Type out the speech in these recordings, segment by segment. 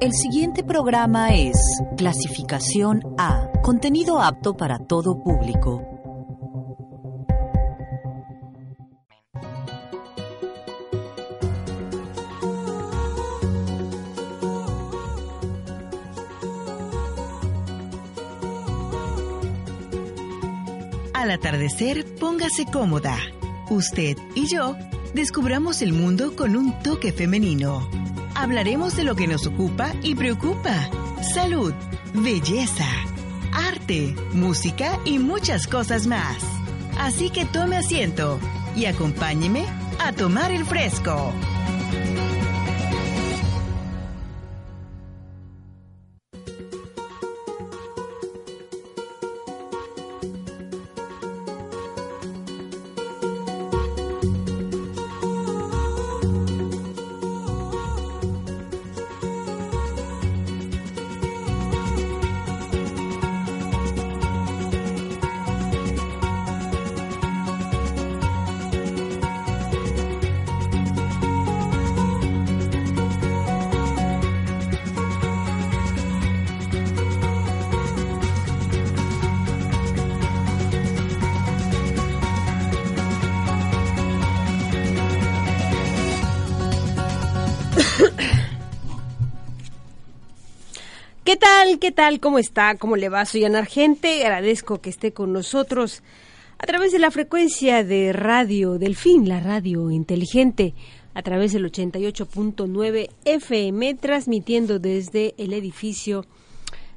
El siguiente programa es clasificación A, contenido apto para todo público. Al atardecer, póngase cómoda. Usted y yo descubramos el mundo con un toque femenino. Hablaremos de lo que nos ocupa y preocupa. Salud, belleza, arte, música y muchas cosas más. Así que tome asiento y acompáñeme a tomar el fresco. ¿Qué tal? ¿Cómo está? ¿Cómo le va? Soy Ana Argente. Agradezco que esté con nosotros a través de la frecuencia de Radio Delfín, la radio inteligente, a través del 88.9 FM, transmitiendo desde el edificio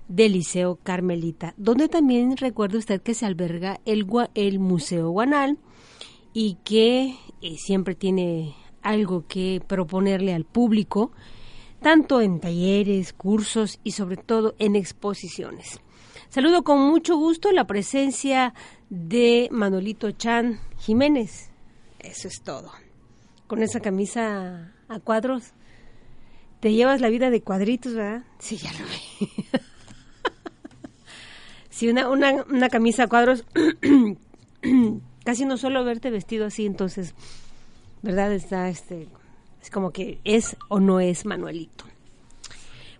del Liceo Carmelita, donde también recuerda usted que se alberga el, el Museo Guanal y que eh, siempre tiene algo que proponerle al público tanto en talleres, cursos y sobre todo en exposiciones. Saludo con mucho gusto la presencia de Manolito Chan Jiménez. Eso es todo. Con esa camisa a cuadros. Te llevas la vida de cuadritos, ¿verdad? Sí, ya lo vi. sí, una, una, una camisa a cuadros. Casi no suelo verte vestido así, entonces, ¿verdad? Está este es como que es o no es Manuelito.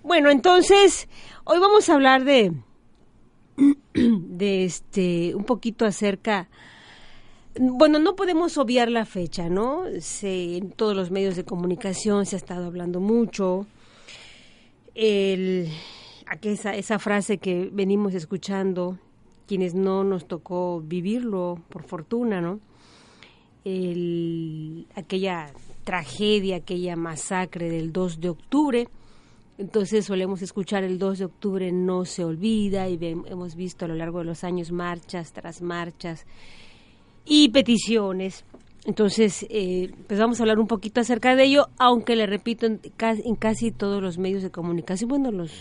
Bueno, entonces, hoy vamos a hablar de, de este, un poquito acerca, bueno, no podemos obviar la fecha, ¿no? Se, en todos los medios de comunicación se ha estado hablando mucho. El, esa, esa frase que venimos escuchando, quienes no nos tocó vivirlo, por fortuna, ¿no? El, aquella tragedia, aquella masacre del 2 de octubre. Entonces solemos escuchar el 2 de octubre no se olvida y hemos visto a lo largo de los años marchas tras marchas y peticiones. Entonces, eh, pues vamos a hablar un poquito acerca de ello, aunque le repito, en casi, todos los medios de comunicación, bueno, los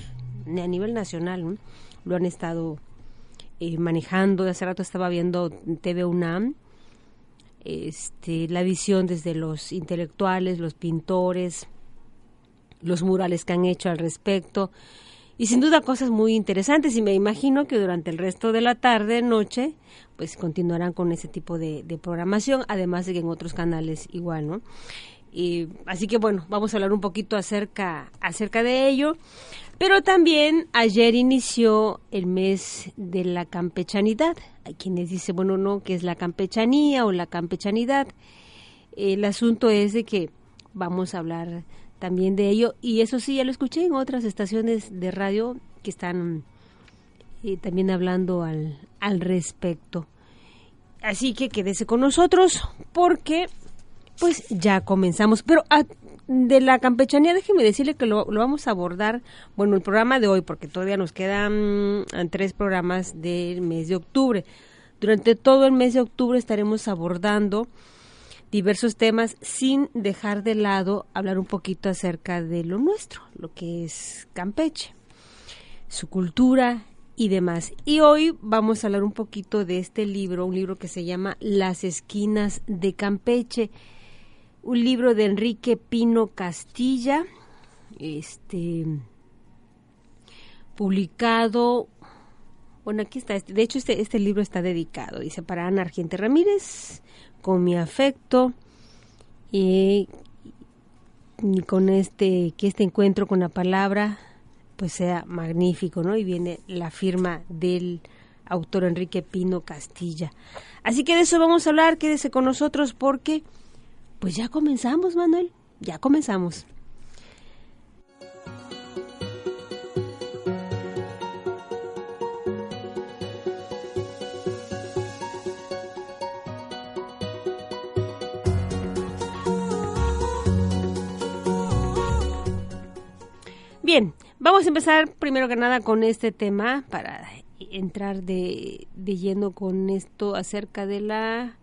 a nivel nacional, lo han estado eh, manejando. Hace rato estaba viendo TV UNAM, este, la visión desde los intelectuales, los pintores, los murales que han hecho al respecto y sin duda cosas muy interesantes y me imagino que durante el resto de la tarde, noche, pues continuarán con ese tipo de, programación, además de que en otros canales igual, ¿no? Y, así que bueno, vamos a hablar un poquito acerca, acerca de ello. Pero también ayer inició el mes de la campechanidad. Hay quienes dicen, bueno, no, que es la campechanía o la campechanidad. El asunto es de que vamos a hablar también de ello. Y eso sí, ya lo escuché en otras estaciones de radio que están eh, también hablando al, al respecto. Así que quédese con nosotros porque pues ya comenzamos. Pero a, de la campechanía, déjeme decirle que lo, vamos a abordar, bueno, el programa de hoy, porque todavía nos quedan mm, tres programas del mes de octubre. Durante todo el mes de octubre estaremos abordando diversos temas sin dejar de lado hablar un poquito acerca de lo nuestro, lo que es Campeche, su cultura y demás. Y hoy vamos a hablar un poquito de este libro, un libro que se llama Las esquinas de Campeche un libro de Enrique Pino Castilla, este publicado, bueno, aquí está, de hecho este, este libro está dedicado, dice, para Ana Argente Ramírez, con mi afecto, y con este que este encuentro con la palabra pues sea magnífico, ¿no? Y viene la firma del autor Enrique Pino Castilla. Así que de eso vamos a hablar, quédese con nosotros porque pues ya comenzamos, Manuel, ya comenzamos. Bien, vamos a empezar primero que nada con este tema para entrar de, de lleno con esto acerca de la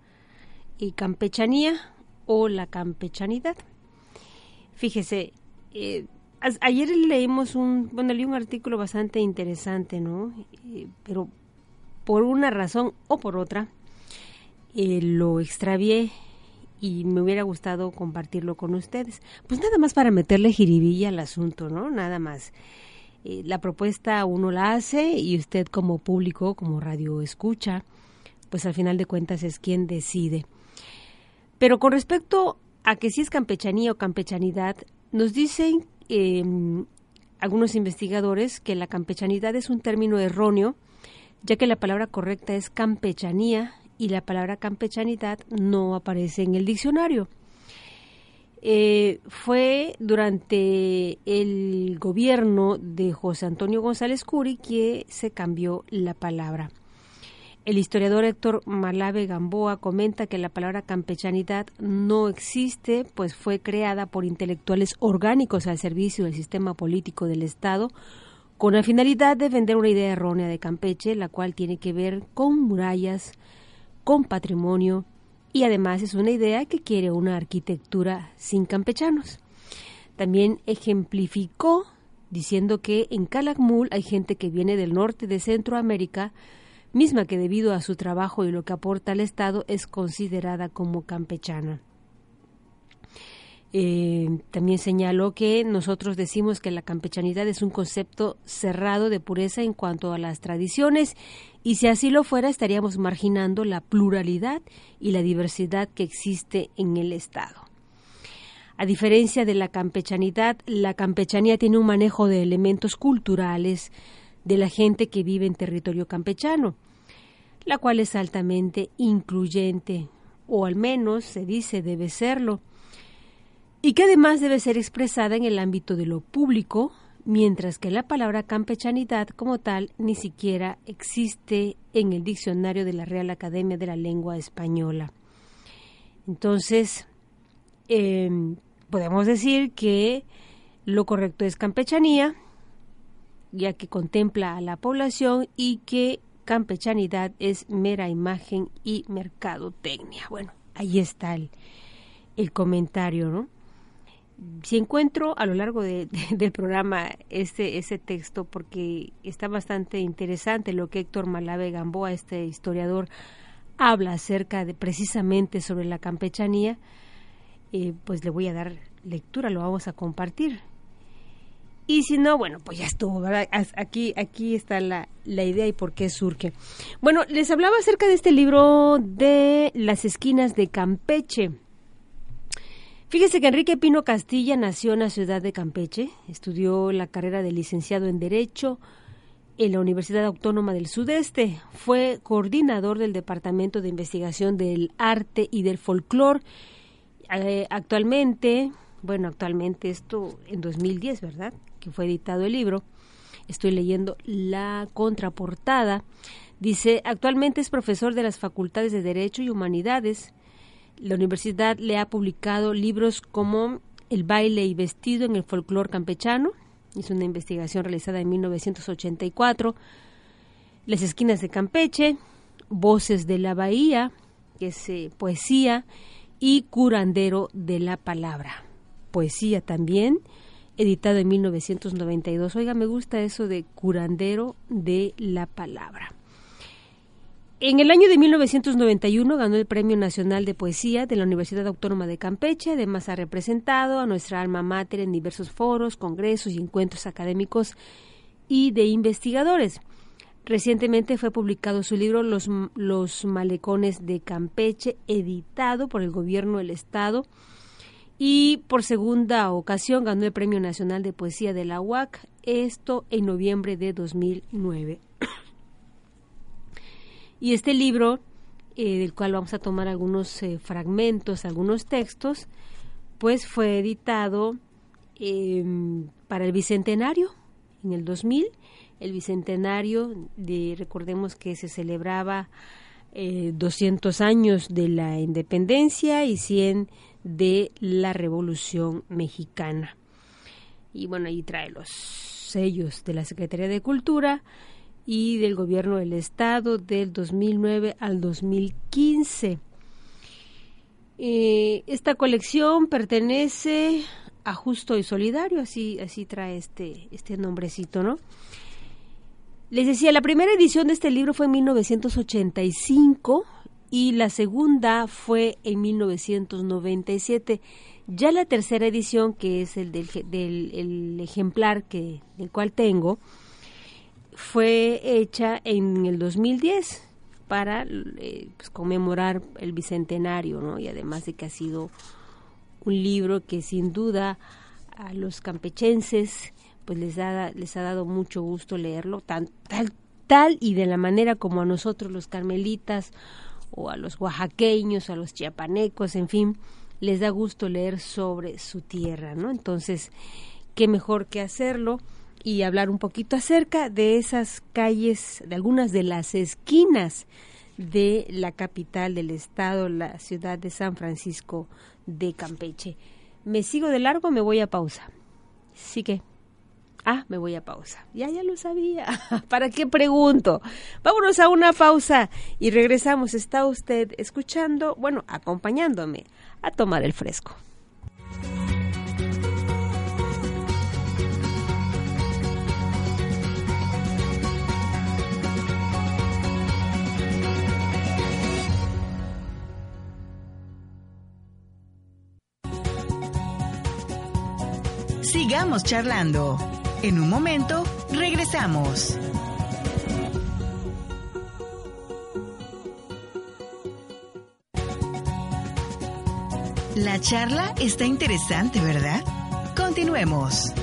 eh, campechanía o la campechanidad. Fíjese, eh, ayer leímos un, bueno, leí un artículo bastante interesante, ¿no? Eh, pero por una razón o por otra lo extravié y me hubiera gustado compartirlo con ustedes. Pues nada más para meterle jiribilla al asunto, ¿no? Nada más. Eh, la propuesta uno la hace y usted como público, como radio escucha, pues al final de cuentas es quien decide. Pero con respecto a que si es campechanía o campechanidad, nos dicen em, algunos investigadores que la campechanidad es un término erróneo, ya que la palabra correcta es campechanía y la palabra campechanidad no aparece en el diccionario. Eh, fue durante el gobierno de José Antonio González Curi que se cambió la palabra. El historiador Héctor Malave Gamboa comenta que la palabra campechanidad no existe, pues fue creada por intelectuales orgánicos al servicio del sistema político del Estado, con la finalidad de vender una idea errónea de Campeche, la cual tiene que ver con murallas, con patrimonio y además es una idea que quiere una arquitectura sin campechanos. También ejemplificó diciendo que en Calakmul hay gente que viene del norte de Centroamérica, misma que debido a su trabajo y lo que aporta al Estado es considerada como campechana. Eh, también señaló que nosotros decimos que la campechanidad es un concepto cerrado de pureza en cuanto a las tradiciones y si así lo fuera estaríamos marginando la pluralidad y la diversidad que existe en el Estado. A diferencia de la campechanidad, la campechanía tiene un manejo de elementos culturales de la gente que vive en territorio campechano, la cual es altamente incluyente, o al menos se dice debe serlo y que además debe ser expresada en el ámbito de lo público, mientras que la palabra campechanidad como tal ni siquiera existe en el diccionario de la Real Academia de la Lengua Española. Entonces, em, podemos decir que lo correcto es campechanía, ya que contempla a la población y que campechanidad es mera imagen y mercadotecnia. Bueno, ahí está el, el comentario, ¿no? si encuentro a lo largo del programa ese, ese texto, porque está bastante interesante lo que Héctor Malave Gamboa, este historiador, habla acerca de precisamente sobre la campechanía, eh, pues le voy a dar lectura, lo vamos a compartir. Y si no, bueno, pues ya estuvo, ¿verdad? Aquí, aquí está la, la idea y por qué surge. Bueno, les hablaba acerca de este libro de Las esquinas de Campeche Fíjese que Enrique Pino Castilla nació en la ciudad de Campeche, estudió la carrera de licenciado en Derecho en la Universidad Autónoma del Sudeste, fue coordinador del Departamento de Investigación del Arte y del Folclor. Eh, actualmente, bueno, actualmente esto en 2010, ¿verdad? Que fue editado el libro. Estoy leyendo la contraportada. Dice, actualmente es profesor de las Facultades de Derecho y Humanidades la universidad le ha publicado libros como El baile y vestido en el folclore campechano, es una investigación realizada en 1984, Las esquinas de Campeche, Voces de la Bahía, que es eh, poesía, y Curandero de la Palabra, poesía también, editado en 1992. Oiga, me gusta eso de Curandero de la Palabra. En el año de 1991 ganó el Premio Nacional de Poesía de la Universidad Autónoma de Campeche. Además, ha representado a nuestra alma mater en diversos foros, congresos y encuentros académicos y de investigadores. Recientemente fue publicado su libro Los, Los Malecones de Campeche, editado por el Gobierno del Estado y por segunda ocasión ganó el Premio Nacional de Poesía de la UAC, esto en noviembre de 2009. y este libro, eh, del cual vamos a tomar algunos eh, fragmentos, algunos textos, pues fue editado em, para el Bicentenario en el 2000, el Bicentenario, de, recordemos que se celebraba 200 eh, años de la independencia y 100 de la Revolución Mexicana. Y bueno, ahí trae los sellos de la Secretaría de Cultura y del Gobierno del Estado del 2009 al 2015. Eh, esta colección pertenece a Justo y Solidario, así, así trae este, este nombrecito, ¿no? Les decía, la primera edición de este libro fue en 1985 y la segunda fue en 1997. Ya la tercera edición, que es el del, del ejemplar que, del cual tengo, fue hecha en el 2010 para eh, pues, conmemorar el bicentenario, ¿no? Y además de que ha sido un libro que sin duda a los campechenses pues les ha, les ha dado mucho gusto leerlo, tan, tal, tal y de la manera como a nosotros los carmelitas o a los oaxaqueños, a los chiapanecos, en fin, les da gusto leer sobre su tierra, ¿no? Entonces, qué mejor que hacerlo y hablar un poquito acerca de esas calles, de algunas de las esquinas de la capital del estado, la ciudad de San Francisco de Campeche. Me sigo de largo, me voy a pausa. Sí que Ah, me voy a pausa. Ya, ya lo sabía. ¿Para qué pregunto? Vámonos a una pausa y regresamos. Está usted escuchando, bueno, acompañándome a tomar el fresco. Sigamos charlando. En un momento, regresamos. La charla está interesante, ¿verdad? Continuemos.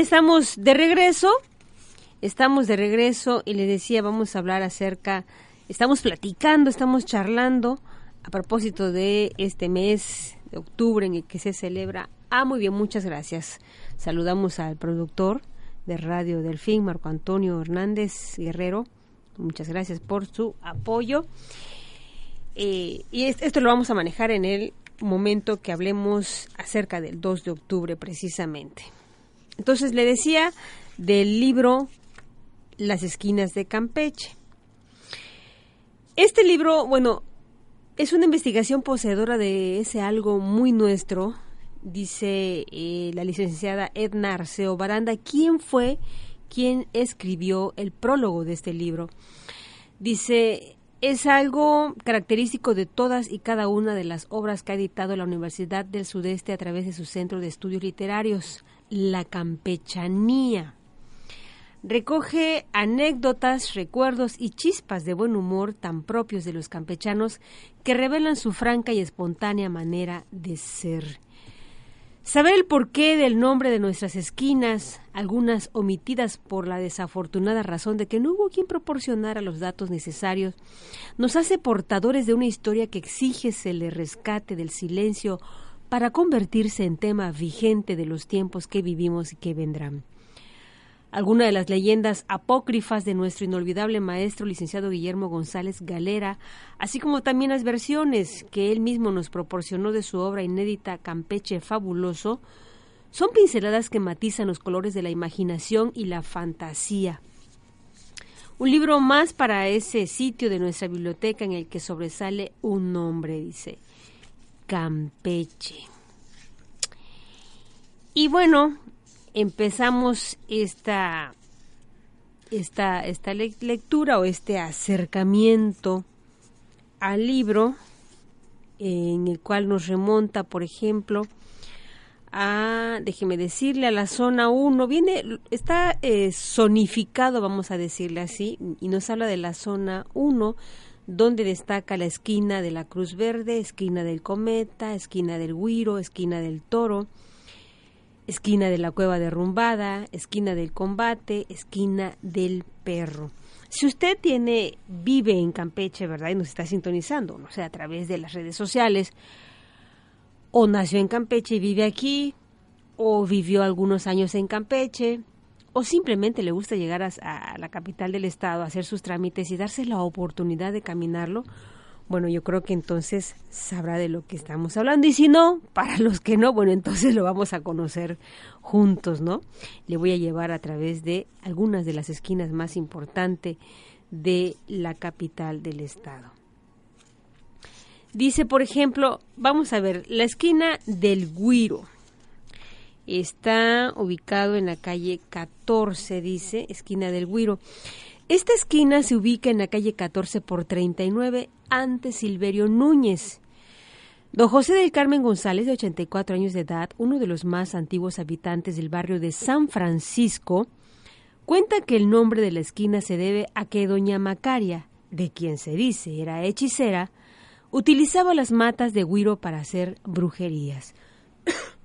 Estamos de regreso. Estamos de regreso y le decía, vamos a hablar acerca, estamos platicando, estamos charlando a propósito de este mes de octubre en el que se celebra. Ah, muy bien, muchas gracias. Saludamos al productor de Radio Delfín, Marco Antonio Hernández Guerrero. Muchas gracias por su apoyo. Eh, y esto lo vamos a manejar en el momento que hablemos acerca del 2 de octubre precisamente. Entonces le decía del libro Las esquinas de Campeche. Este libro, bueno, es una investigación poseedora de ese algo muy nuestro, dice eh, la licenciada Edna Arceo Baranda, ¿quién fue quien escribió el prólogo de este libro? Dice, es algo característico de todas y cada una de las obras que ha editado la Universidad del Sudeste a través de su Centro de Estudios Literarios, la campechanía. Recoge anécdotas, recuerdos y chispas de buen humor tan propios de los campechanos que revelan su franca y espontánea manera de ser. Saber el porqué del nombre de nuestras esquinas, algunas omitidas por la desafortunada razón de que no hubo quien proporcionara los datos necesarios, nos hace portadores de una historia que exige se le rescate del silencio para convertirse en tema vigente de los tiempos que vivimos y que vendrán. alguna de las leyendas apócrifas de nuestro inolvidable maestro licenciado Guillermo González Galera, así como también las versiones que él mismo nos proporcionó de su obra inédita Campeche Fabuloso, son pinceladas que matizan los colores de la imaginación y la fantasía. Un libro más para ese sitio de nuestra biblioteca en el que sobresale un nombre, dice Campeche. Y bueno, empezamos esta, esta, esta lectura o este acercamiento al libro en el cual nos remonta, por ejemplo, a, déjeme decirle, a la zona 1, viene, está eh, zonificado, vamos a decirle así, y nos habla de la zona 1, donde destaca la esquina de la Cruz Verde, esquina del Cometa, esquina del Guiro, esquina del Toro, esquina de la cueva derrumbada, esquina del combate, esquina del perro. Si usted tiene, vive en Campeche, ¿verdad? Y nos está sintonizando, no sé, a través de las redes sociales, o nació en Campeche y vive aquí, o vivió algunos años en Campeche, o simplemente le gusta llegar a, la capital del estado, a hacer sus trámites y darse la oportunidad de caminarlo, bueno, yo creo que entonces sabrá de lo que estamos hablando. Y si no, para los que no, bueno, entonces lo vamos a conocer juntos, ¿no? Le voy a llevar a través de algunas de las esquinas más importantes de la capital del estado. Dice, por ejemplo, vamos a ver, la esquina del Guiro. Está ubicado en la calle 14, dice, esquina del Guiro. Esta esquina se ubica en la calle 14 por 39 ante Silverio Núñez. Don José del Carmen González, de 84 años de edad, uno de los más antiguos habitantes del barrio de San Francisco, cuenta que el nombre de la esquina se debe a que doña Macaria, de quien se dice era hechicera, utilizaba las matas de Huiro para hacer brujerías.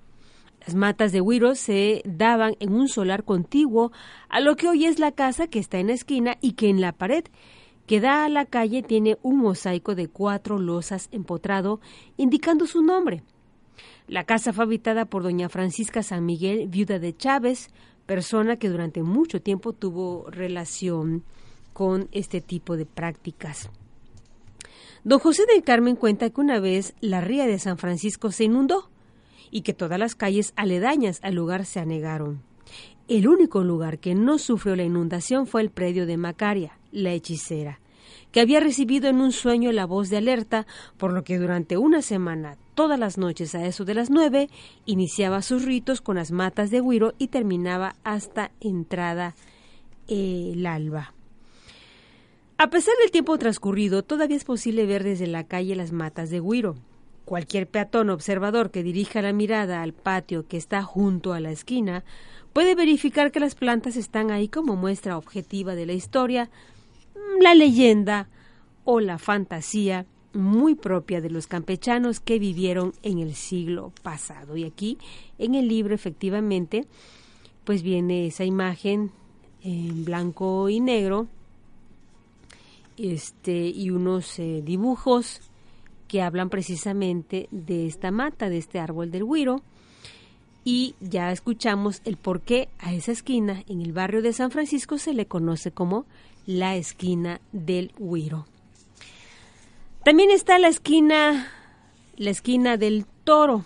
Las matas de Huiro se daban en un solar contiguo a lo que hoy es la casa que está en la esquina y que en la pared que da a la calle tiene un mosaico de cuatro losas empotrado indicando su nombre. La casa fue habitada por doña Francisca San Miguel, viuda de Chávez, persona que durante mucho tiempo tuvo relación con este tipo de prácticas. Don José del Carmen cuenta que una vez la ría de San Francisco se inundó y que todas las calles aledañas al lugar se anegaron. El único lugar que no sufrió la inundación fue el predio de Macaria, la hechicera, que había recibido en un sueño la voz de alerta, por lo que durante una semana, todas las noches a eso de las nueve, iniciaba sus ritos con las matas de Huiro y terminaba hasta entrada el alba. A pesar del tiempo transcurrido, todavía es posible ver desde la calle las matas de Huiro. Cualquier peatón observador que dirija la mirada al patio que está junto a la esquina puede verificar que las plantas están ahí como muestra objetiva de la historia, la leyenda o la fantasía muy propia de los campechanos que vivieron en el siglo pasado. Y aquí en el libro efectivamente pues viene esa imagen en blanco y negro este y unos eh, dibujos que hablan precisamente de esta mata, de este árbol del Huiro. Y ya escuchamos el por qué a esa esquina en el barrio de San Francisco se le conoce como la esquina del Huiro. También está la esquina, la esquina del Toro.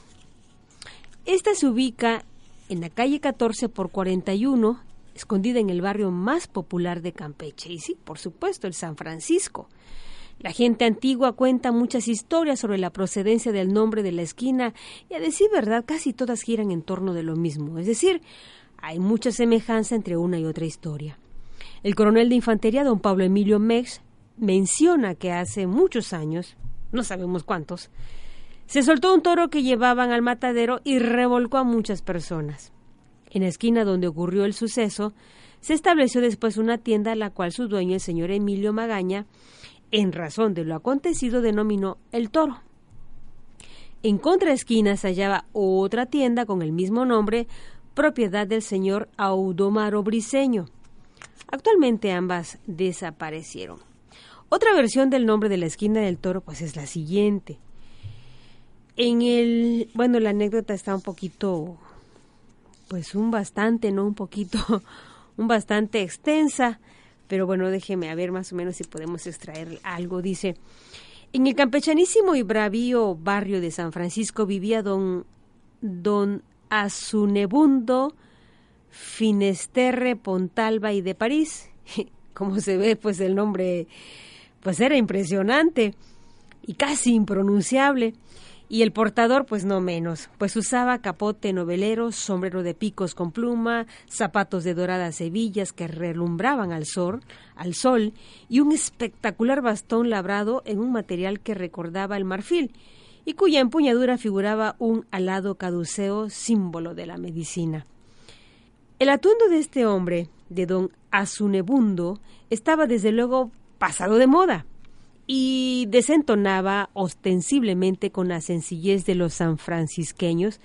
Esta se ubica en la calle 14 por 41, escondida en el barrio más popular de Campeche. Y sí, por supuesto, el San Francisco. La gente antigua cuenta muchas historias sobre la procedencia del nombre de la esquina y a decir verdad casi todas giran en torno de lo mismo, es decir, hay mucha semejanza entre una y otra historia. El coronel de infantería, don Pablo Emilio Mex, menciona que hace muchos años, no sabemos cuántos, se soltó un toro que llevaban al matadero y revolcó a muchas personas. En la esquina donde ocurrió el suceso, se estableció después una tienda a la cual su dueño, el señor Emilio Magaña, en razón de lo acontecido, denominó el toro. En contraesquina se hallaba otra tienda con el mismo nombre, propiedad del señor Audomaro Briseño. Actualmente ambas desaparecieron. Otra versión del nombre de la esquina del toro pues es la siguiente. En el, bueno, la anécdota está un poquito pues un bastante, no un poquito un bastante extensa, pero bueno, déjeme a ver más o menos si podemos extraer algo. Dice, en el campechanísimo y bravío barrio de San Francisco vivía don, don Azunebundo Finesterre Pontalba y de París. Como se ve, pues el nombre pues era impresionante y casi impronunciable. Y el portador, pues no menos, pues usaba capote novelero, sombrero de picos con pluma, zapatos de doradas hebillas que relumbraban al sol, al sol y un espectacular bastón labrado en un material que recordaba el marfil y cuya empuñadura figuraba un alado caduceo símbolo de la medicina. El atuendo de este hombre, de don Azunebundo, estaba desde luego pasado de moda y desentonaba ostensiblemente con la sencillez de los sanfrancisqueños,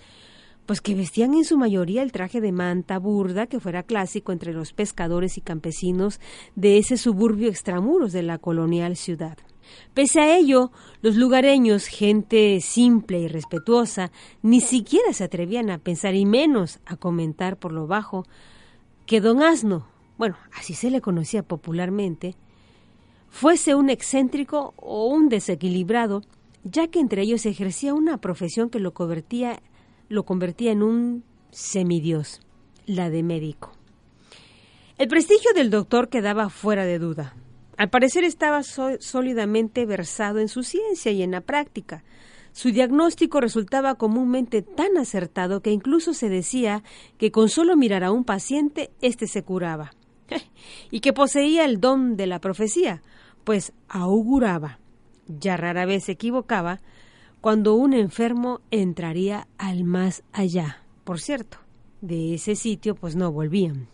pues que vestían en su mayoría el traje de manta burda que fuera clásico entre los pescadores y campesinos de ese suburbio extramuros de la colonial ciudad. Pese a ello, los lugareños, gente simple y respetuosa, ni siquiera se atrevían a pensar y menos a comentar por lo bajo que don Asno, bueno, así se le conocía popularmente, fuese un excéntrico o un desequilibrado, ya que entre ellos ejercía una profesión que lo convertía, lo convertía en un semidios, la de médico. El prestigio del doctor quedaba fuera de duda. Al parecer estaba sólidamente versado en su ciencia y en la práctica. Su diagnóstico resultaba comúnmente tan acertado que incluso se decía que con solo mirar a un paciente éste se curaba, y que poseía el don de la profecía, pues auguraba, ya rara vez se equivocaba, cuando un enfermo entraría al más allá. Por cierto, de ese sitio pues no volvían.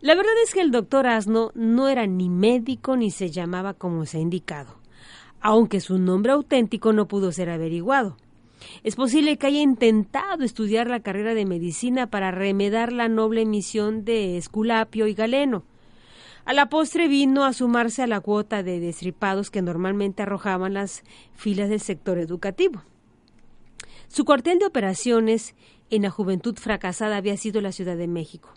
La verdad es que el doctor Asno no era ni médico ni se llamaba como se ha indicado, aunque su nombre auténtico no pudo ser averiguado. Es posible que haya intentado estudiar la carrera de medicina para remedar la noble misión de Esculapio y Galeno, a la postre vino a sumarse a la cuota de destripados que normalmente arrojaban las filas del sector educativo. Su cuartel de operaciones en la juventud fracasada había sido la Ciudad de México.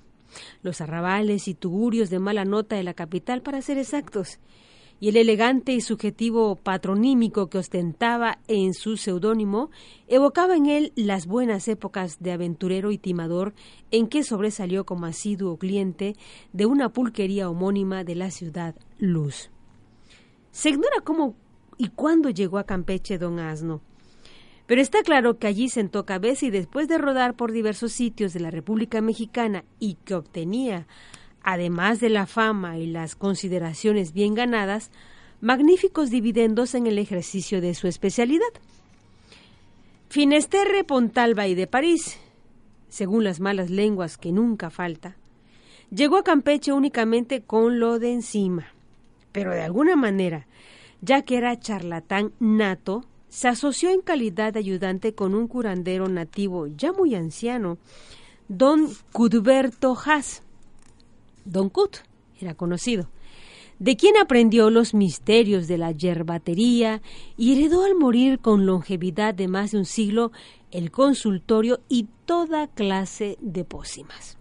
Los arrabales y tugurios de mala nota de la capital, para ser exactos, y el elegante y subjetivo patronímico que ostentaba en su seudónimo evocaba en él las buenas épocas de aventurero y timador en que sobresalió como asiduo cliente de una pulquería homónima de la ciudad Luz. Se ignora cómo y cuándo llegó a Campeche don Asno, pero está claro que allí sentó cabeza y después de rodar por diversos sitios de la República Mexicana y que obtenía además de la fama y las consideraciones bien ganadas, magníficos dividendos en el ejercicio de su especialidad. Finesterre Pontalba y de París, según las malas lenguas que nunca falta, llegó a Campeche únicamente con lo de encima, pero de alguna manera, ya que era charlatán nato, se asoció en calidad de ayudante con un curandero nativo ya muy anciano, don Cudberto Haas, Don Cut era conocido, de quien aprendió los misterios de la yerbatería y heredó al morir con longevidad de más de un siglo el consultorio y toda clase de pócimas.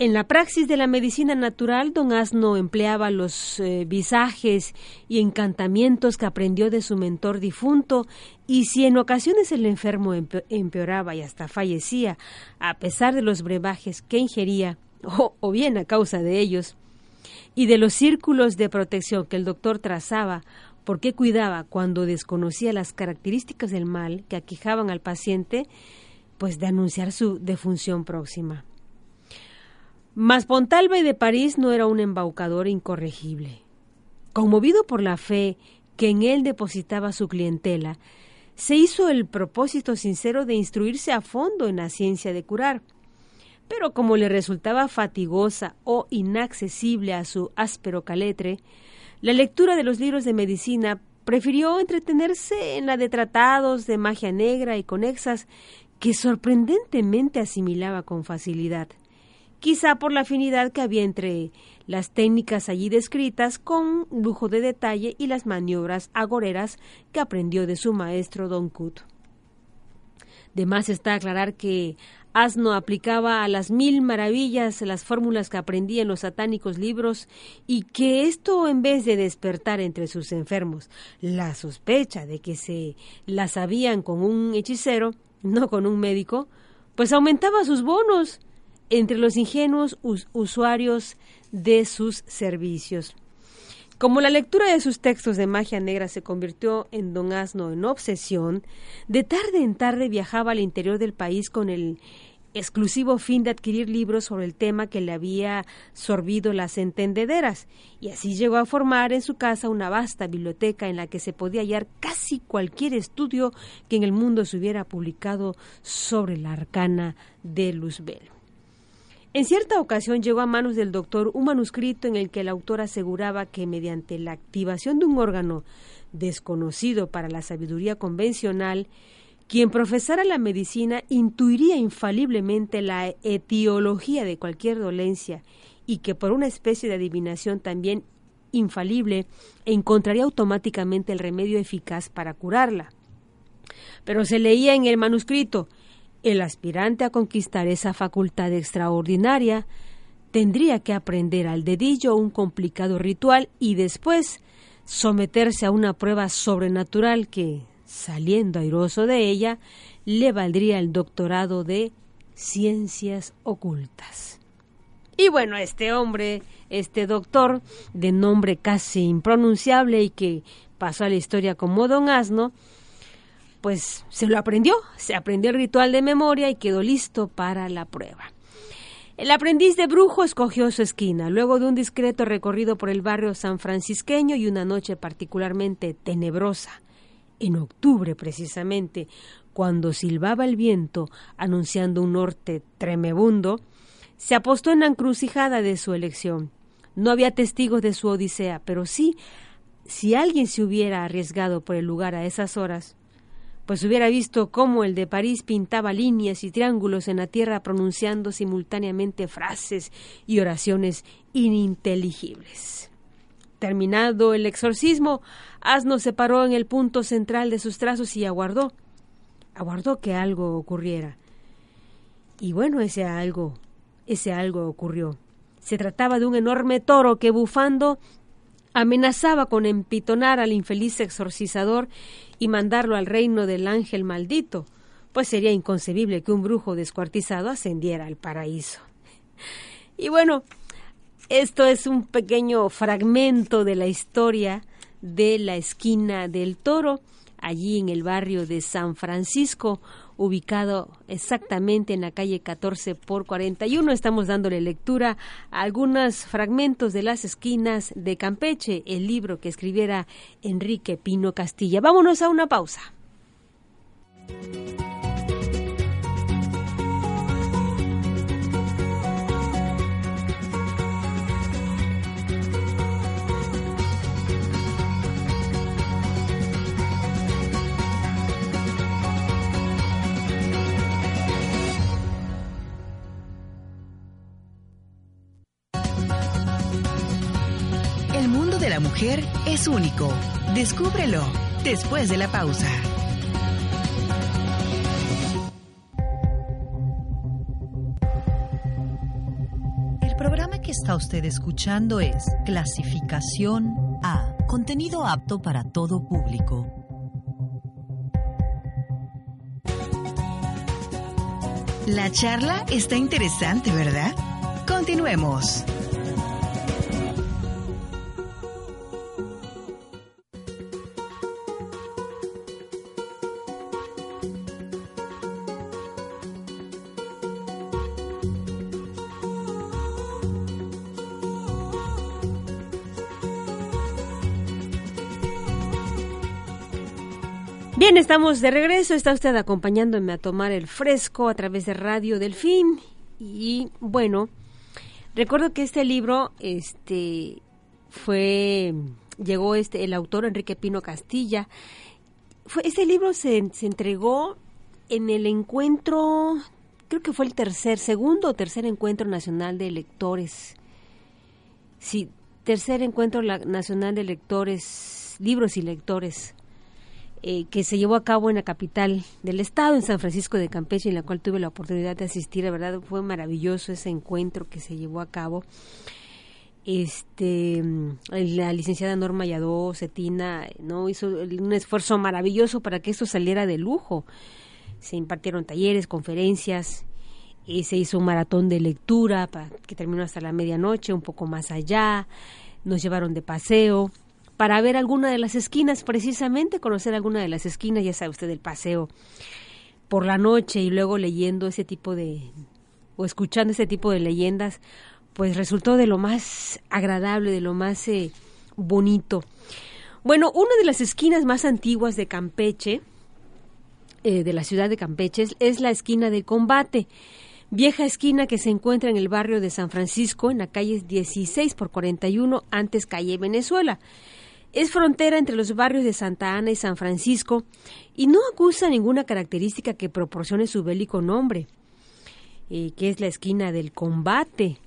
En la praxis de la medicina natural, don Asno empleaba los eh, visajes y encantamientos que aprendió de su mentor difunto, y si en ocasiones el enfermo empeoraba y hasta fallecía, a pesar de los brebajes que ingería, o, bien a causa de ellos, y de los círculos de protección que el doctor trazaba porque cuidaba cuando desconocía las características del mal que aquejaban al paciente, pues de anunciar su defunción próxima. Mas Pontalba y de París no era un embaucador incorregible. Conmovido por la fe que en él depositaba su clientela, se hizo el propósito sincero de instruirse a fondo en la ciencia de curar pero como le resultaba fatigosa o inaccesible a su áspero caletre, la lectura de los libros de medicina prefirió entretenerse en la de tratados de magia negra y conexas que sorprendentemente asimilaba con facilidad, quizá por la afinidad que había entre las técnicas allí descritas con lujo de detalle y las maniobras agoreras que aprendió de su maestro Don Cut. De más está aclarar que Asno aplicaba a las mil maravillas las fórmulas que aprendía en los satánicos libros y que esto en vez de despertar entre sus enfermos la sospecha de que se las sabían con un hechicero, no con un médico, pues aumentaba sus bonos entre los ingenuos usuarios de sus servicios. Como la lectura de sus textos de magia negra se convirtió en don Asno en obsesión, de tarde en tarde viajaba al interior del país con el exclusivo fin de adquirir libros sobre el tema que le había sorbido las entendederas, y así llegó a formar en su casa una vasta biblioteca en la que se podía hallar casi cualquier estudio que en el mundo se hubiera publicado sobre la arcana de Luzbel. En cierta ocasión llegó a manos del doctor un manuscrito en el que el autor aseguraba que mediante la activación de un órgano desconocido para la sabiduría convencional, quien profesara la medicina intuiría infaliblemente la etiología de cualquier dolencia y que por una especie de adivinación también infalible encontraría automáticamente el remedio eficaz para curarla. Pero se leía en el manuscrito el aspirante a conquistar esa facultad extraordinaria tendría que aprender al dedillo un complicado ritual y después someterse a una prueba sobrenatural que, saliendo airoso de ella, le valdría el doctorado de ciencias ocultas. Y bueno, este hombre, este doctor, de nombre casi impronunciable y que pasó a la historia como don Asno, pues se lo aprendió, se aprendió el ritual de memoria y quedó listo para la prueba. El aprendiz de brujo escogió su esquina, luego de un discreto recorrido por el barrio san francisqueño y una noche particularmente tenebrosa, en octubre precisamente, cuando silbaba el viento anunciando un norte tremebundo, se apostó en la encrucijada de su elección. No había testigos de su odisea, pero sí, si alguien se hubiera arriesgado por el lugar a esas horas, pues hubiera visto cómo el de París pintaba líneas y triángulos en la tierra pronunciando simultáneamente frases y oraciones ininteligibles. Terminado el exorcismo, Asno se paró en el punto central de sus trazos y aguardó, aguardó que algo ocurriera. Y bueno, ese algo, ese algo ocurrió. Se trataba de un enorme toro que bufando amenazaba con empitonar al infeliz exorcizador y mandarlo al reino del ángel maldito, pues sería inconcebible que un brujo descuartizado ascendiera al paraíso. Y bueno, esto es un pequeño fragmento de la historia de la esquina del toro, allí en el barrio de San Francisco, ubicado exactamente en la calle 14 por 41. Estamos dándole lectura a algunos fragmentos de las esquinas de Campeche, el libro que escribiera Enrique Pino Castilla. Vámonos a una pausa. La mujer es único. Descúbrelo después de la pausa. El programa que está usted escuchando es Clasificación A, contenido apto para todo público. La charla está interesante, ¿verdad? Continuemos. Bien, estamos de regreso. Está usted acompañándome a tomar el fresco a través de Radio Delfín. Y bueno, recuerdo que este libro, este, fue, llegó este, el autor Enrique Pino Castilla. Fue, este libro se, se entregó en el encuentro, creo que fue el tercer, segundo o tercer encuentro nacional de lectores. Sí, tercer encuentro nacional de lectores, libros y lectores eh, que se llevó a cabo en la capital del estado, en San Francisco de Campeche, en la cual tuve la oportunidad de asistir. La verdad fue maravilloso ese encuentro que se llevó a cabo. Este, la licenciada Norma Yadó Cetina no hizo un esfuerzo maravilloso para que esto saliera de lujo. Se impartieron talleres, conferencias, y se hizo un maratón de lectura que terminó hasta la medianoche, un poco más allá. Nos llevaron de paseo para ver alguna de las esquinas, precisamente conocer alguna de las esquinas, ya sabe usted, el paseo por la noche y luego leyendo ese tipo de, o escuchando ese tipo de leyendas, pues resultó de lo más agradable, de lo más eh, bonito. Bueno, una de las esquinas más antiguas de Campeche, eh, de la ciudad de Campeche, es la esquina del combate vieja esquina que se encuentra en el barrio de San Francisco, en la calle 16 por 41, antes calle Venezuela. Es frontera entre los barrios de Santa Ana y San Francisco y no acusa ninguna característica que proporcione su bélico nombre, eh, que es la esquina del combate.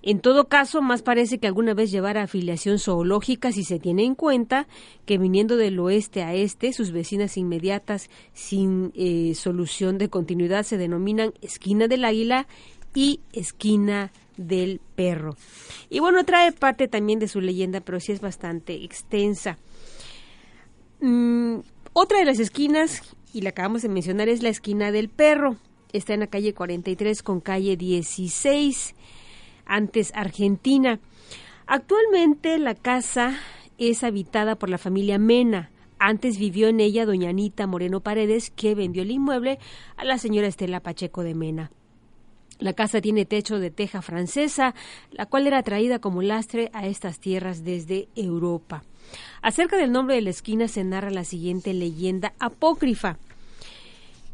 En todo caso, más parece que alguna vez llevara afiliación zoológica si se tiene en cuenta que viniendo del oeste a este, sus vecinas inmediatas sin eh, solución de continuidad se denominan esquina del águila y esquina del perro. Y bueno, trae parte también de su leyenda, pero sí es bastante extensa. Mm, otra de las esquinas, y la acabamos de mencionar, es la esquina del perro. Está en la calle 43 con calle 16 antes Argentina. Actualmente la casa es habitada por la familia Mena. Antes vivió en ella doña Anita Moreno Paredes, que vendió el inmueble a la señora Estela Pacheco de Mena. La casa tiene techo de teja francesa, la cual era traída como lastre a estas tierras desde Europa. Acerca del nombre de la esquina se narra la siguiente leyenda apócrifa.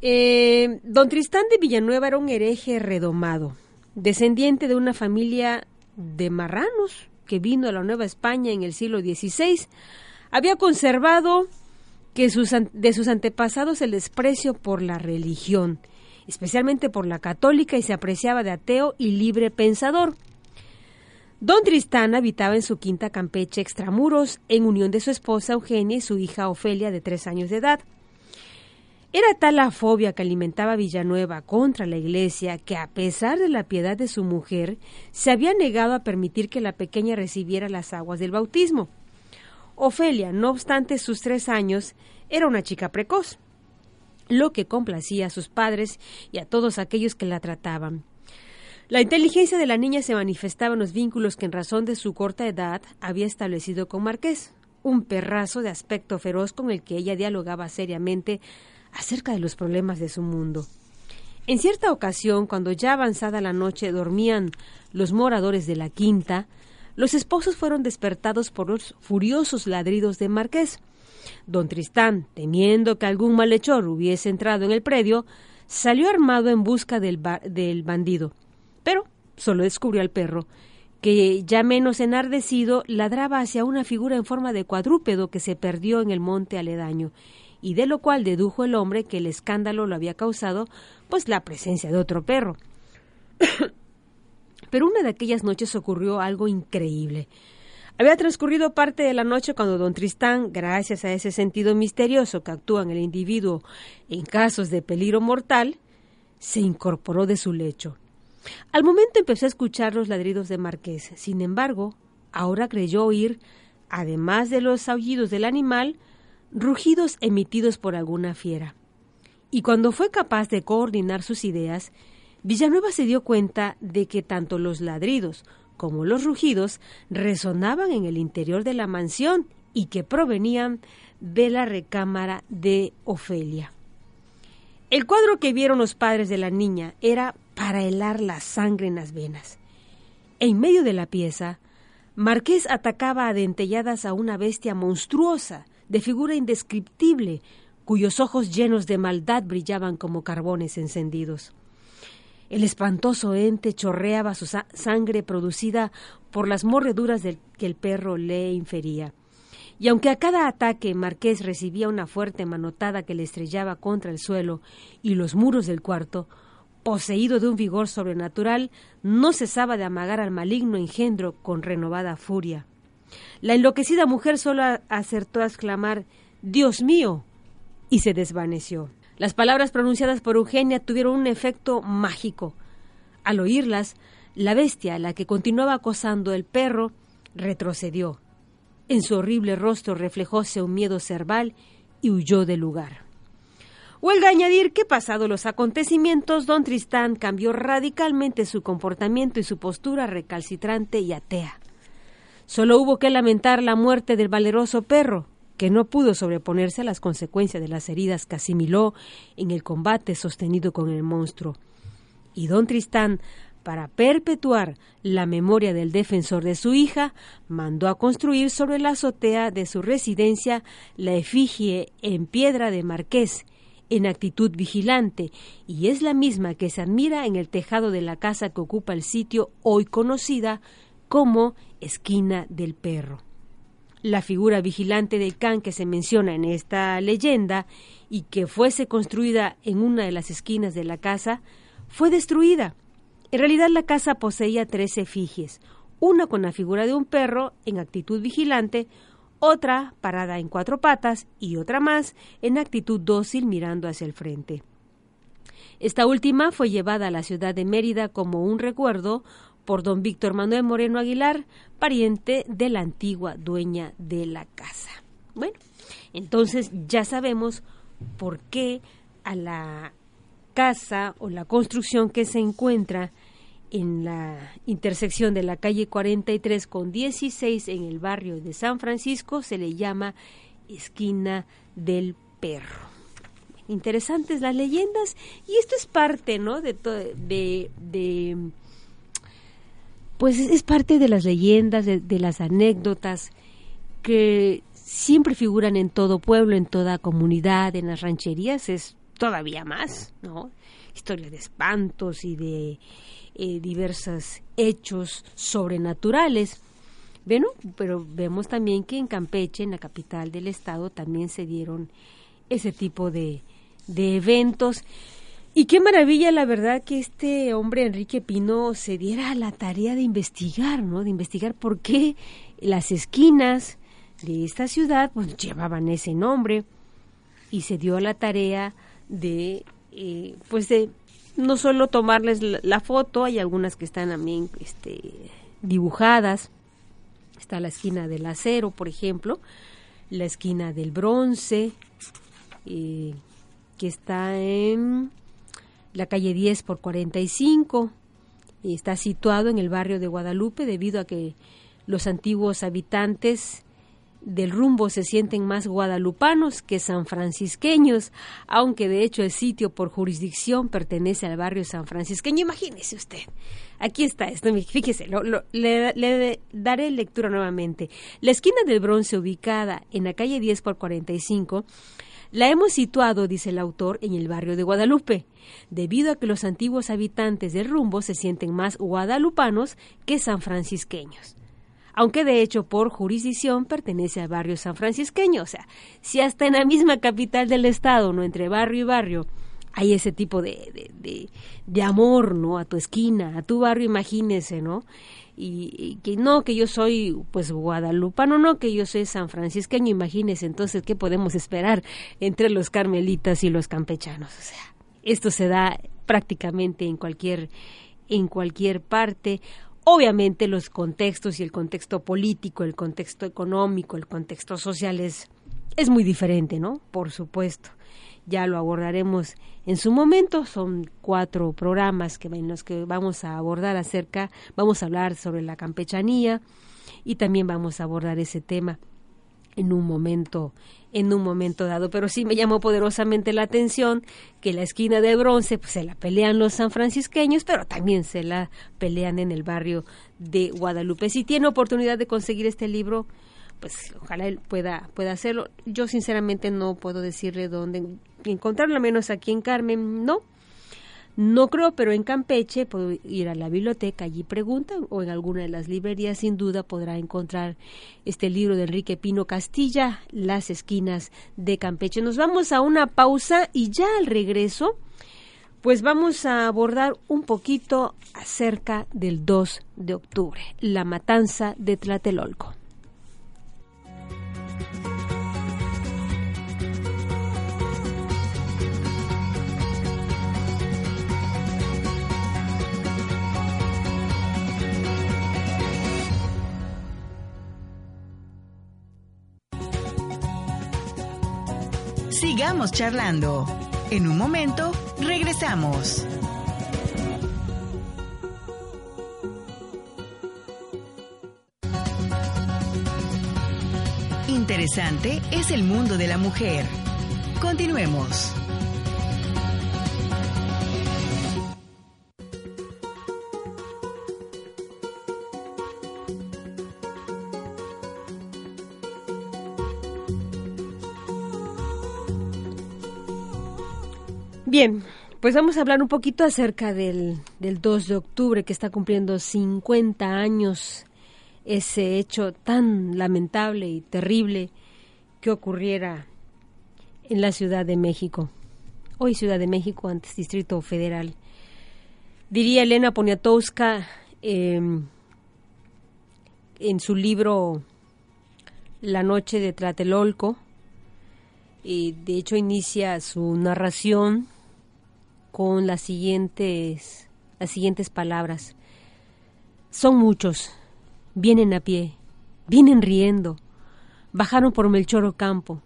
Eh, don Tristán de Villanueva era un hereje redomado descendiente de una familia de marranos que vino a la Nueva España en el siglo XVI, había conservado que de sus antepasados el desprecio por la religión, especialmente por la católica, y se apreciaba de ateo y libre pensador. Don Tristán habitaba en su quinta Campeche extramuros, en unión de su esposa Eugenia y su hija Ofelia de tres años de edad. Era tal la fobia que alimentaba Villanueva contra la iglesia que, a pesar de la piedad de su mujer, se había negado a permitir que la pequeña recibiera las aguas del bautismo. Ofelia, no obstante sus tres años, era una chica precoz, lo que complacía a sus padres y a todos aquellos que la trataban. La inteligencia de la niña se manifestaba en los vínculos que en razón de su corta edad había establecido con Marqués, un perrazo de aspecto feroz con el que ella dialogaba seriamente acerca de los problemas de su mundo. En cierta ocasión, cuando ya avanzada la noche dormían los moradores de la quinta, los esposos fueron despertados por los furiosos ladridos de Marqués. Don Tristán, temiendo que algún malhechor hubiese entrado en el predio, salió armado en busca del, del bandido. Pero solo descubrió al perro, que ya menos enardecido ladraba hacia una figura en forma de cuadrúpedo que se perdió en el monte aledaño, y de lo cual dedujo el hombre que el escándalo lo había causado, pues la presencia de otro perro. Pero una de aquellas noches ocurrió algo increíble. Había transcurrido parte de la noche cuando don Tristán, gracias a ese sentido misterioso que actúa en el individuo en casos de peligro mortal, se incorporó de su lecho. Al momento empezó a escuchar los ladridos de Marqués. Sin embargo, ahora creyó oír, además de los aullidos del animal, rugidos emitidos por alguna fiera. Y cuando fue capaz de coordinar sus ideas, Villanueva se dio cuenta de que tanto los ladridos como los rugidos resonaban en el interior de la mansión y que provenían de la recámara de Ofelia. El cuadro que vieron los padres de la niña era para helar la sangre en las venas. En medio de la pieza, Marqués atacaba a dentelladas a una bestia monstruosa, de figura indescriptible, cuyos ojos llenos de maldad brillaban como carbones encendidos. El espantoso ente chorreaba su sangre producida por las morreduras que el perro le infería. Y aunque a cada ataque Marqués recibía una fuerte manotada que le estrellaba contra el suelo y los muros del cuarto, poseído de un vigor sobrenatural, no cesaba de amagar al maligno engendro con renovada furia. La enloquecida mujer solo acertó a exclamar Dios mío, y se desvaneció. Las palabras pronunciadas por Eugenia tuvieron un efecto mágico. Al oírlas, la bestia, la que continuaba acosando el perro, retrocedió. En su horrible rostro reflejóse un miedo cerval y huyó del lugar. Huelga añadir que, pasados los acontecimientos, don Tristán cambió radicalmente su comportamiento y su postura recalcitrante y atea. Solo hubo que lamentar la muerte del valeroso perro, que no pudo sobreponerse a las consecuencias de las heridas que asimiló en el combate sostenido con el monstruo. Y don Tristán, para perpetuar la memoria del defensor de su hija, mandó a construir sobre la azotea de su residencia la efigie en piedra de marqués, en actitud vigilante, y es la misma que se admira en el tejado de la casa que ocupa el sitio hoy conocida como esquina del perro. La figura vigilante del can que se menciona en esta leyenda y que fuese construida en una de las esquinas de la casa fue destruida. En realidad la casa poseía tres efigies, una con la figura de un perro en actitud vigilante, otra parada en cuatro patas y otra más en actitud dócil mirando hacia el frente. Esta última fue llevada a la ciudad de Mérida como un recuerdo por don Víctor Manuel Moreno Aguilar, pariente de la antigua dueña de la casa. Bueno, entonces ya sabemos por qué a la casa o la construcción que se encuentra en la intersección de la calle 43 con 16 en el barrio de San Francisco se le llama esquina del perro. Interesantes las leyendas y esto es parte, ¿no? De, de, de pues es parte de las leyendas, de, las anécdotas que siempre figuran en todo pueblo, en toda comunidad, en las rancherías, es todavía más, ¿no? Historia de espantos y de eh, diversos hechos sobrenaturales. Bueno, pero vemos también que en Campeche, en la capital del estado, también se dieron ese tipo de eventos. Y qué maravilla, la verdad, que este hombre Enrique Pino se diera la tarea de investigar, ¿no? De investigar por qué las esquinas de esta ciudad pues llevaban ese nombre y se dio la tarea de eh, pues de no solo tomarles la, foto, hay algunas que están también este, dibujadas. Está la esquina del acero, por ejemplo, la esquina del bronce, eh, que está en la calle 10 por 45, y está situado en el barrio de Guadalupe debido a que los antiguos habitantes del rumbo se sienten más guadalupanos que sanfrancisqueños, aunque de hecho el sitio por jurisdicción pertenece al barrio sanfrancisqueño. Imagínese usted. Aquí está esto, fíjese, le, le, daré lectura nuevamente. La esquina del bronce ubicada en la calle 10 por 45 la hemos situado, dice el autor, en el barrio de Guadalupe, debido a que los antiguos habitantes del rumbo se sienten más guadalupanos que sanfrancisqueños aunque de hecho por jurisdicción pertenece al barrio san francisqueño. O sea, si hasta en la misma capital del estado, no entre barrio y barrio, hay ese tipo de, de, de, amor, ¿no? A tu esquina, a tu barrio, imagínese, ¿no? Y, que no, que yo soy pues guadalupano, no, que yo soy san francisqueño, imagínese, entonces, ¿qué podemos esperar entre los carmelitas y los campechanos? O sea, esto se da prácticamente en cualquier en cualquier parte Obviamente los contextos y el contexto político, el contexto económico, el contexto social es, es muy diferente, ¿no? Por supuesto. Ya lo abordaremos en su momento. Son cuatro programas que, en los que vamos a abordar acerca, vamos a hablar sobre la campechanía y también vamos a abordar ese tema en un momento en un momento dado, pero sí me llamó poderosamente la atención que la esquina de bronce pues, se la pelean los sanfrancisqueños, pero también se la pelean en el barrio de Guadalupe. Si tiene oportunidad de conseguir este libro, pues ojalá él pueda, pueda hacerlo. Yo sinceramente no puedo decirle dónde encontrarlo, menos aquí en Carmen, no, no creo, pero en Campeche puedo ir a la biblioteca, allí preguntan, o en alguna de las librerías sin duda podrá encontrar este libro de Enrique Pino Castilla, Las esquinas de Campeche. Nos vamos a una pausa y ya al regreso, pues vamos a abordar un poquito acerca del 2 de octubre, la matanza de Tlatelolco. Sigamos charlando. En un momento, regresamos. Interesante es el mundo de la mujer. Continuemos. Bien, pues vamos a hablar un poquito acerca del, del 2 de octubre que está cumpliendo 50 años ese hecho tan lamentable y terrible que ocurriera en la Ciudad de México. Hoy Ciudad de México, antes Distrito Federal. Diría Elena Poniatowska em, en su libro La noche de Tlatelolco, y de hecho inicia su narración con las siguientes, las siguientes palabras. Son muchos, vienen a pie, vienen riendo, bajaron por Melchor Ocampo,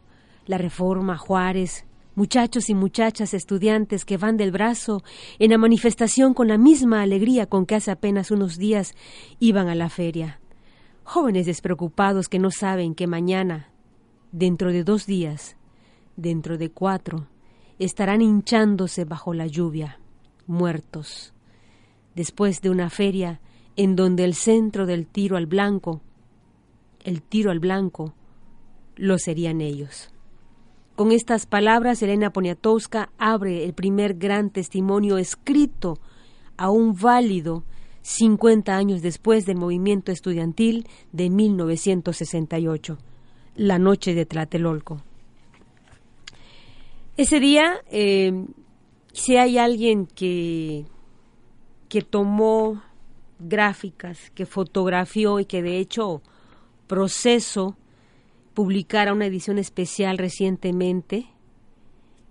la Reforma, Juárez, muchachos y muchachas estudiantes que van del brazo en la manifestación con la misma alegría con que hace apenas unos días iban a la feria. Jóvenes despreocupados que no saben que mañana, dentro de dos días, dentro de cuatro, estarán hinchándose bajo la lluvia, muertos, después de una feria en donde el centro del tiro al blanco, el tiro al blanco, lo serían ellos. Con estas palabras, Elena Poniatowska abre el primer gran testimonio escrito, aún válido, 50 años después del movimiento estudiantil de 1968, la noche de Tlatelolco. Ese día, eh, si hay alguien que, que tomó gráficas, que fotografió y que de hecho Proceso publicara una edición especial recientemente,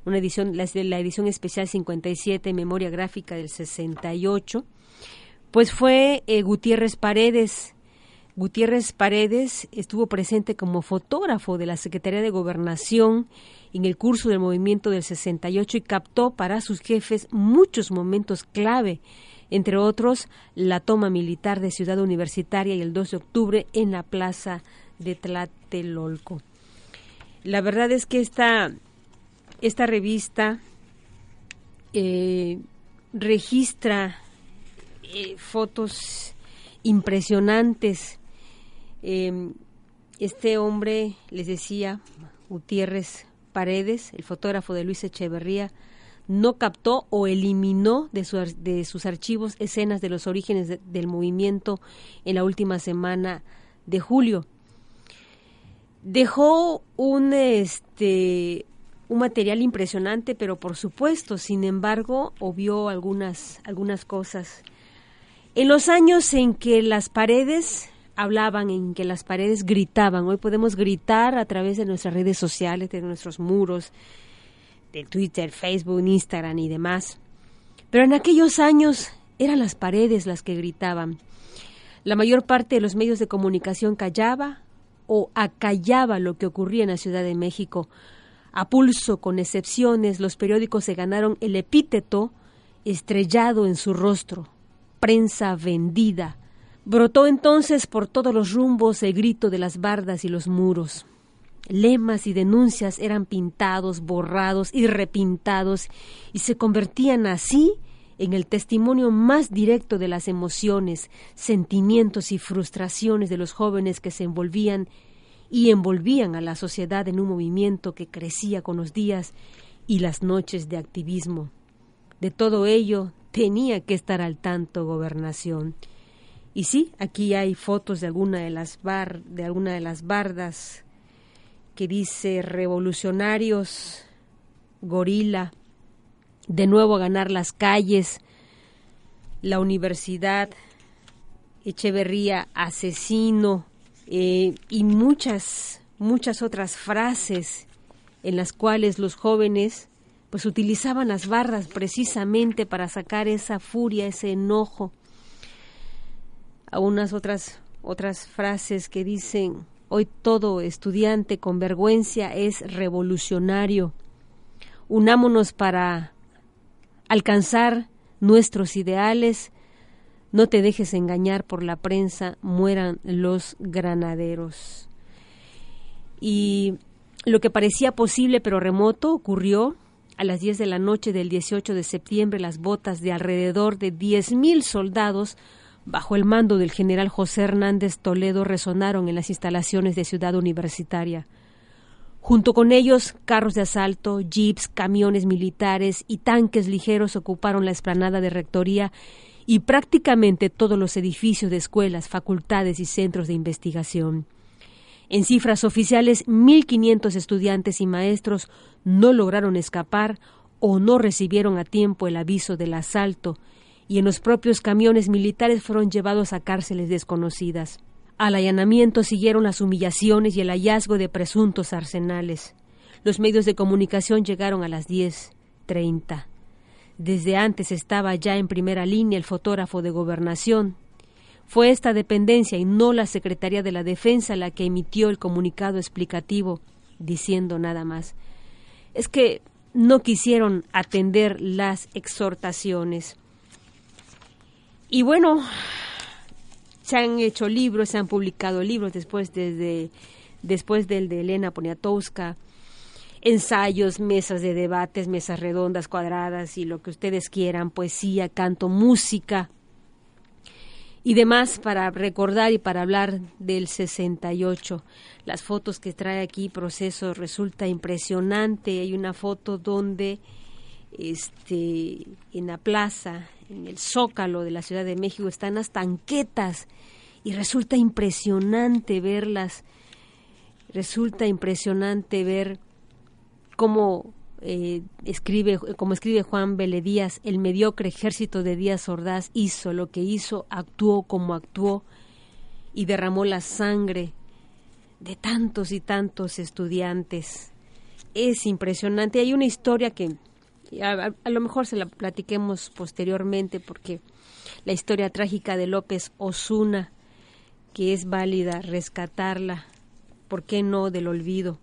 una edición, la, la edición especial 57, memoria gráfica del 68, pues fue eh, Gutiérrez Paredes. Gutiérrez Paredes estuvo presente como fotógrafo de la Secretaría de Gobernación en el curso del movimiento del 68 y captó para sus jefes muchos momentos clave, entre otros la toma militar de Ciudad Universitaria y el 2 de octubre en la plaza de Tlatelolco. La verdad es que esta, esta revista eh, registra eh, fotos impresionantes. Eh, este hombre, les decía, Gutiérrez Paredes, el fotógrafo de Luis Echeverría, no captó o eliminó de, de sus archivos escenas de los orígenes del movimiento en la última semana de julio. Dejó un, este, un material impresionante, pero por supuesto, sin embargo, obvió algunas, algunas cosas. En los años en que las paredes hablaban, en que las paredes gritaban. Hoy podemos gritar a través de nuestras redes sociales, de nuestros muros, de Twitter, Facebook, Instagram y demás. Pero en aquellos años eran las paredes las que gritaban. La mayor parte de los medios de comunicación callaba o acallaba lo que ocurría en la Ciudad de México. A pulso, con excepciones, los periódicos se ganaron el epíteto estrellado en su rostro, prensa vendida, Brotó entonces por todos los rumbos el grito de las bardas y los muros. Lemas y denuncias eran pintados, borrados y repintados y se convertían así en el testimonio más directo de las emociones, sentimientos y frustraciones de los jóvenes que se envolvían y envolvían a la sociedad en un movimiento que crecía con los días y las noches de activismo. De todo ello tenía que estar al tanto gobernación. Y sí, aquí hay fotos de alguna de las bar, de alguna de las bardas que dice revolucionarios, gorila, de nuevo a ganar las calles, la universidad, Echeverría, asesino, eh, y muchas, muchas otras frases en las cuales los jóvenes pues utilizaban las barras precisamente para sacar esa furia, ese enojo, a unas otras otras frases que dicen hoy todo estudiante con vergüenza es revolucionario unámonos para alcanzar nuestros ideales, no te dejes engañar por la prensa, mueran los granaderos. Y lo que parecía posible pero remoto ocurrió a las 10 de la noche del 18 de septiembre. Las botas de alrededor de 10.000 soldados bajo el mando del general José Hernández Toledo resonaron en las instalaciones de Ciudad Universitaria. Junto con ellos, carros de asalto, jeeps, camiones militares y tanques ligeros ocuparon la explanada de Rectoría y prácticamente todos los edificios de escuelas, facultades y centros de investigación. En cifras oficiales, 1.500 estudiantes y maestros no lograron escapar o no recibieron a tiempo el aviso del asalto, y en los propios camiones militares fueron llevados a cárceles desconocidas. Al allanamiento siguieron las humillaciones y el hallazgo de presuntos arsenales. Los medios de comunicación llegaron a las 10.30. Desde antes estaba ya en primera línea el fotógrafo de gobernación. Fue esta dependencia y no la Secretaría de la Defensa la que emitió el comunicado explicativo, diciendo nada más. Es que no quisieron atender las exhortaciones. Y bueno, se han hecho libros, se han publicado libros después desde después del de Elena Poniatowska, ensayos, mesas de debates, mesas redondas, cuadradas y lo que ustedes quieran, poesía, canto, música y demás para recordar y para hablar del 68. Las fotos que trae aquí Proceso resulta impresionante. Hay una foto donde este en la plaza en el zócalo de la Ciudad de México están las tanquetas y resulta impresionante verlas, resulta impresionante ver cómo eh, escribe, como escribe Juan Vélez el mediocre ejército de Díaz Ordaz hizo lo que hizo, actuó como actuó y derramó la sangre de tantos y tantos estudiantes. Es impresionante. Hay una historia que a, lo mejor se la platiquemos posteriormente porque la historia trágica de López Osuna, que es válida rescatarla, ¿por qué no del olvido?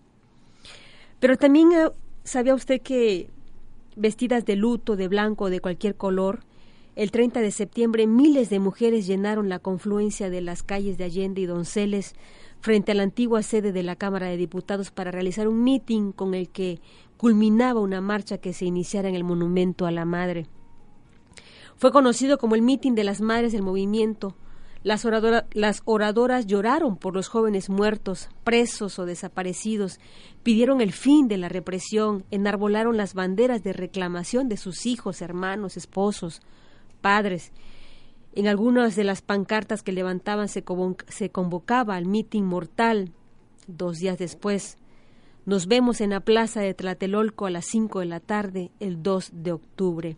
Pero también eh, sabía usted que vestidas de luto, de blanco o de cualquier color, el 30 de septiembre miles de mujeres llenaron la confluencia de las calles de Allende y Donceles frente a la antigua sede de la Cámara de Diputados para realizar un mitin con el que culminaba una marcha que se iniciara en el monumento a la madre. Fue conocido como el mitin de las madres del movimiento. Las, las, oradoras lloraron por los jóvenes muertos, presos o desaparecidos, pidieron el fin de la represión, enarbolaron las banderas de reclamación de sus hijos, hermanos, esposos, padres. En algunas de las pancartas que levantaban se, se convocaba al mitin mortal. Dos días después, nos vemos en la plaza de Tlatelolco a las cinco de la tarde, el 2 de octubre.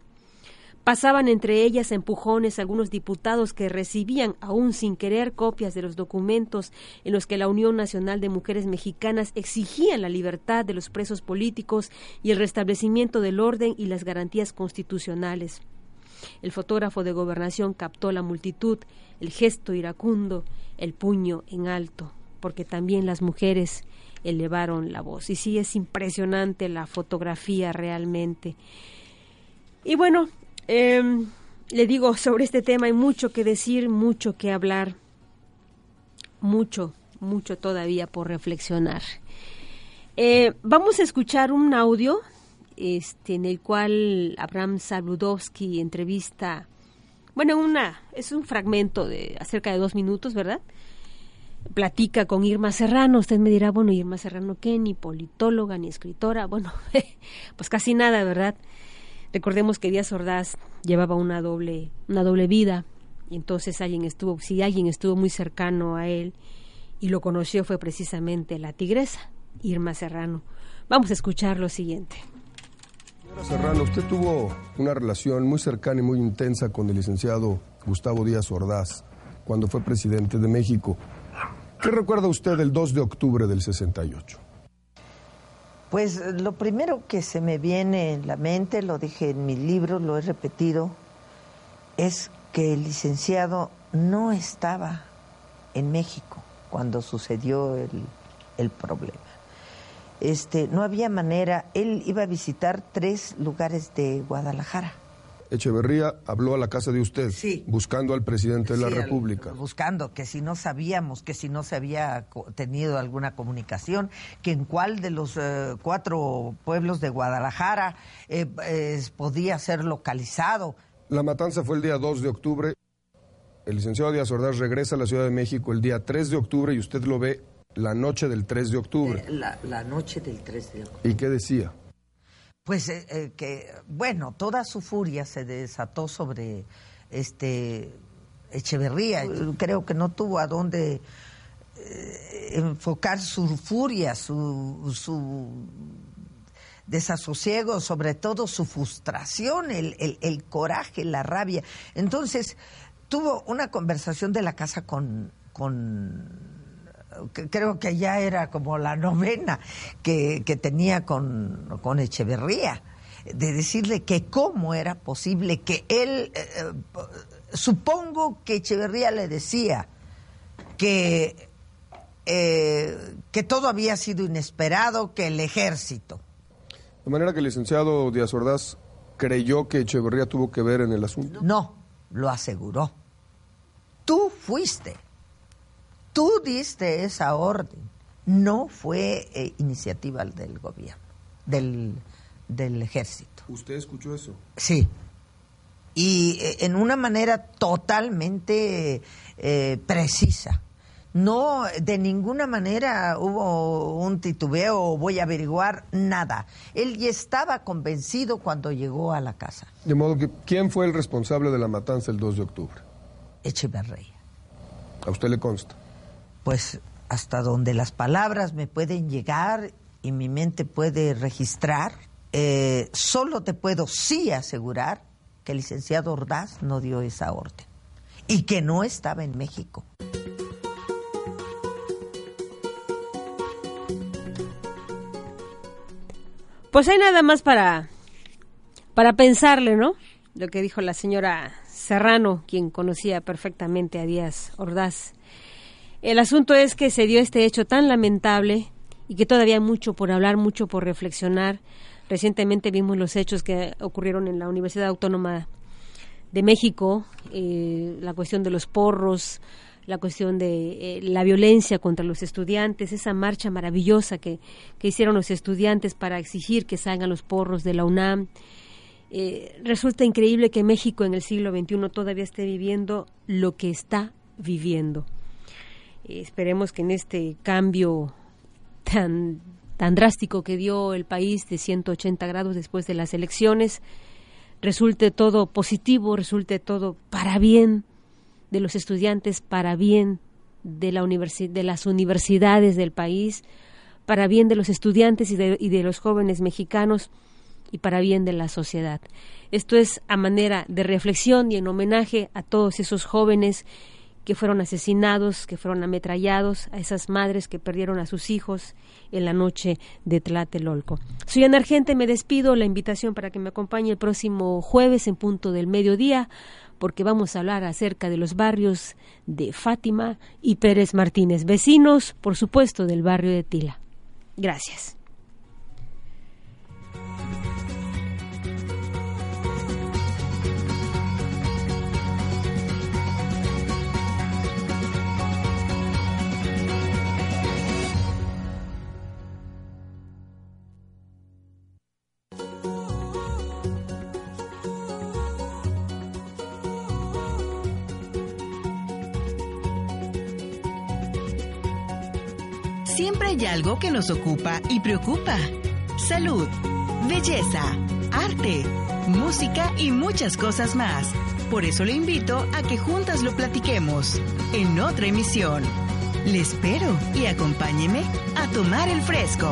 Pasaban entre ellas empujones algunos diputados que recibían, aún sin querer, copias de los documentos en los que la Unión Nacional de Mujeres Mexicanas exigía la libertad de los presos políticos y el restablecimiento del orden y las garantías constitucionales. El fotógrafo de gobernación captó la multitud, el gesto iracundo, el puño en alto, porque también las mujeres elevaron la voz. Y sí, es impresionante la fotografía realmente. Y bueno, em, le digo, sobre este tema hay mucho que decir, mucho que hablar, mucho, mucho todavía por reflexionar. Eh, vamos a escuchar un audio este, en el cual Abraham Saludowski entrevista, bueno, una, es un fragmento de acerca de dos minutos, ¿verdad? Platica con Irma Serrano. Usted me dirá, bueno, Irma Serrano, ¿qué? Ni politóloga, ni escritora. Bueno, pues casi nada, ¿verdad? Recordemos que Díaz Ordaz llevaba una doble, una doble vida. Y entonces alguien estuvo, si alguien estuvo muy cercano a él y lo conoció fue precisamente la tigresa, Irma Serrano. Vamos a escuchar lo siguiente. Señora Serrano, usted tuvo una relación muy cercana y muy intensa con el licenciado Gustavo Díaz Ordaz cuando fue presidente de México. ¿Qué recuerda usted del 2 de octubre del 68? Pues lo primero que se me viene en la mente, lo dije en mi libro, lo he repetido, es que el licenciado no estaba en México cuando sucedió el, el problema. este, no había manera. Él iba a visitar tres lugares de Guadalajara. Echeverría habló a la casa de usted, Sí. buscando al presidente de la Sí, República. Buscando que si no sabíamos, que si no se había tenido alguna comunicación, que en cuál de los eh, cuatro pueblos de Guadalajara eh, eh, podía ser localizado. La matanza fue el día 2 de octubre. El licenciado Díaz Ordaz regresa a la Ciudad de México el día 3 de octubre y usted lo ve la noche del 3 de octubre. Eh, La, la noche del 3 de octubre. ¿Y qué decía? Pues eh, eh, que, bueno, toda su furia se desató sobre este Echeverría. Creo que no tuvo a dónde eh, enfocar su furia, su, su desasosiego, sobre todo su frustración, el, el- el coraje, la rabia. Entonces, tuvo una conversación de la casa con, con creo que ya era como la novena que, que tenía con, con Echeverría, de decirle que cómo era posible que él, eh, eh, supongo que Echeverría le decía que, eh, que todo había sido inesperado, que el ejército. De manera que el licenciado Díaz Ordaz creyó que Echeverría tuvo que ver en el asunto. No, lo aseguró. Tú fuiste. Tú diste esa orden. No fue eh, iniciativa del gobierno, del, del ejército. ¿Usted escuchó eso? Sí. Y eh, en una manera totalmente eh, precisa. No, de ninguna manera hubo un titubeo o voy a averiguar nada. Él ya estaba convencido cuando llegó a la casa. De modo que, ¿quién fue el responsable de la matanza el 2 de octubre? Echeverría. A usted le consta. Pues hasta donde las palabras me pueden llegar y mi mente puede registrar, eh, solo te puedo sí asegurar que el licenciado Ordaz no dio esa orden y que no estaba en México. Pues hay nada más para, para pensarle, ¿no? Lo que dijo la señora Serrano, quien conocía perfectamente a Díaz Ordaz. El asunto es que se dio este hecho tan lamentable y que todavía hay mucho por hablar, mucho por reflexionar. Recientemente vimos los hechos que ocurrieron en la Universidad Autónoma de México, eh, la cuestión de los porros, la cuestión de eh, la violencia contra los estudiantes, esa marcha maravillosa que, que hicieron los estudiantes para exigir que salgan los porros de la UNAM. Eh, resulta increíble que México en el siglo XXI todavía esté viviendo lo que está viviendo. Eh, esperemos que en este cambio tan, tan drástico que dio el país de 180 grados después de las elecciones, resulte todo positivo, resulte todo para bien de los estudiantes, para bien de, la universi de las universidades del país, para bien de los estudiantes y de, y de los jóvenes mexicanos y para bien de la sociedad. Esto es a manera de reflexión y en homenaje a todos esos jóvenes que fueron asesinados, que fueron ametrallados, a esas madres que perdieron a sus hijos en la noche de Tlatelolco. Soy Ana Argente, me despido, la invitación para que me acompañe el próximo jueves en punto del mediodía, porque vamos a hablar acerca de los barrios de Fátima y Pérez Martínez, vecinos, por supuesto, del barrio de Tila. Gracias. Hay algo que nos ocupa y preocupa. Salud, belleza, arte, música y muchas cosas más. Por eso le invito a que juntas lo platiquemos en otra emisión. Le espero y acompáñeme a tomar el fresco.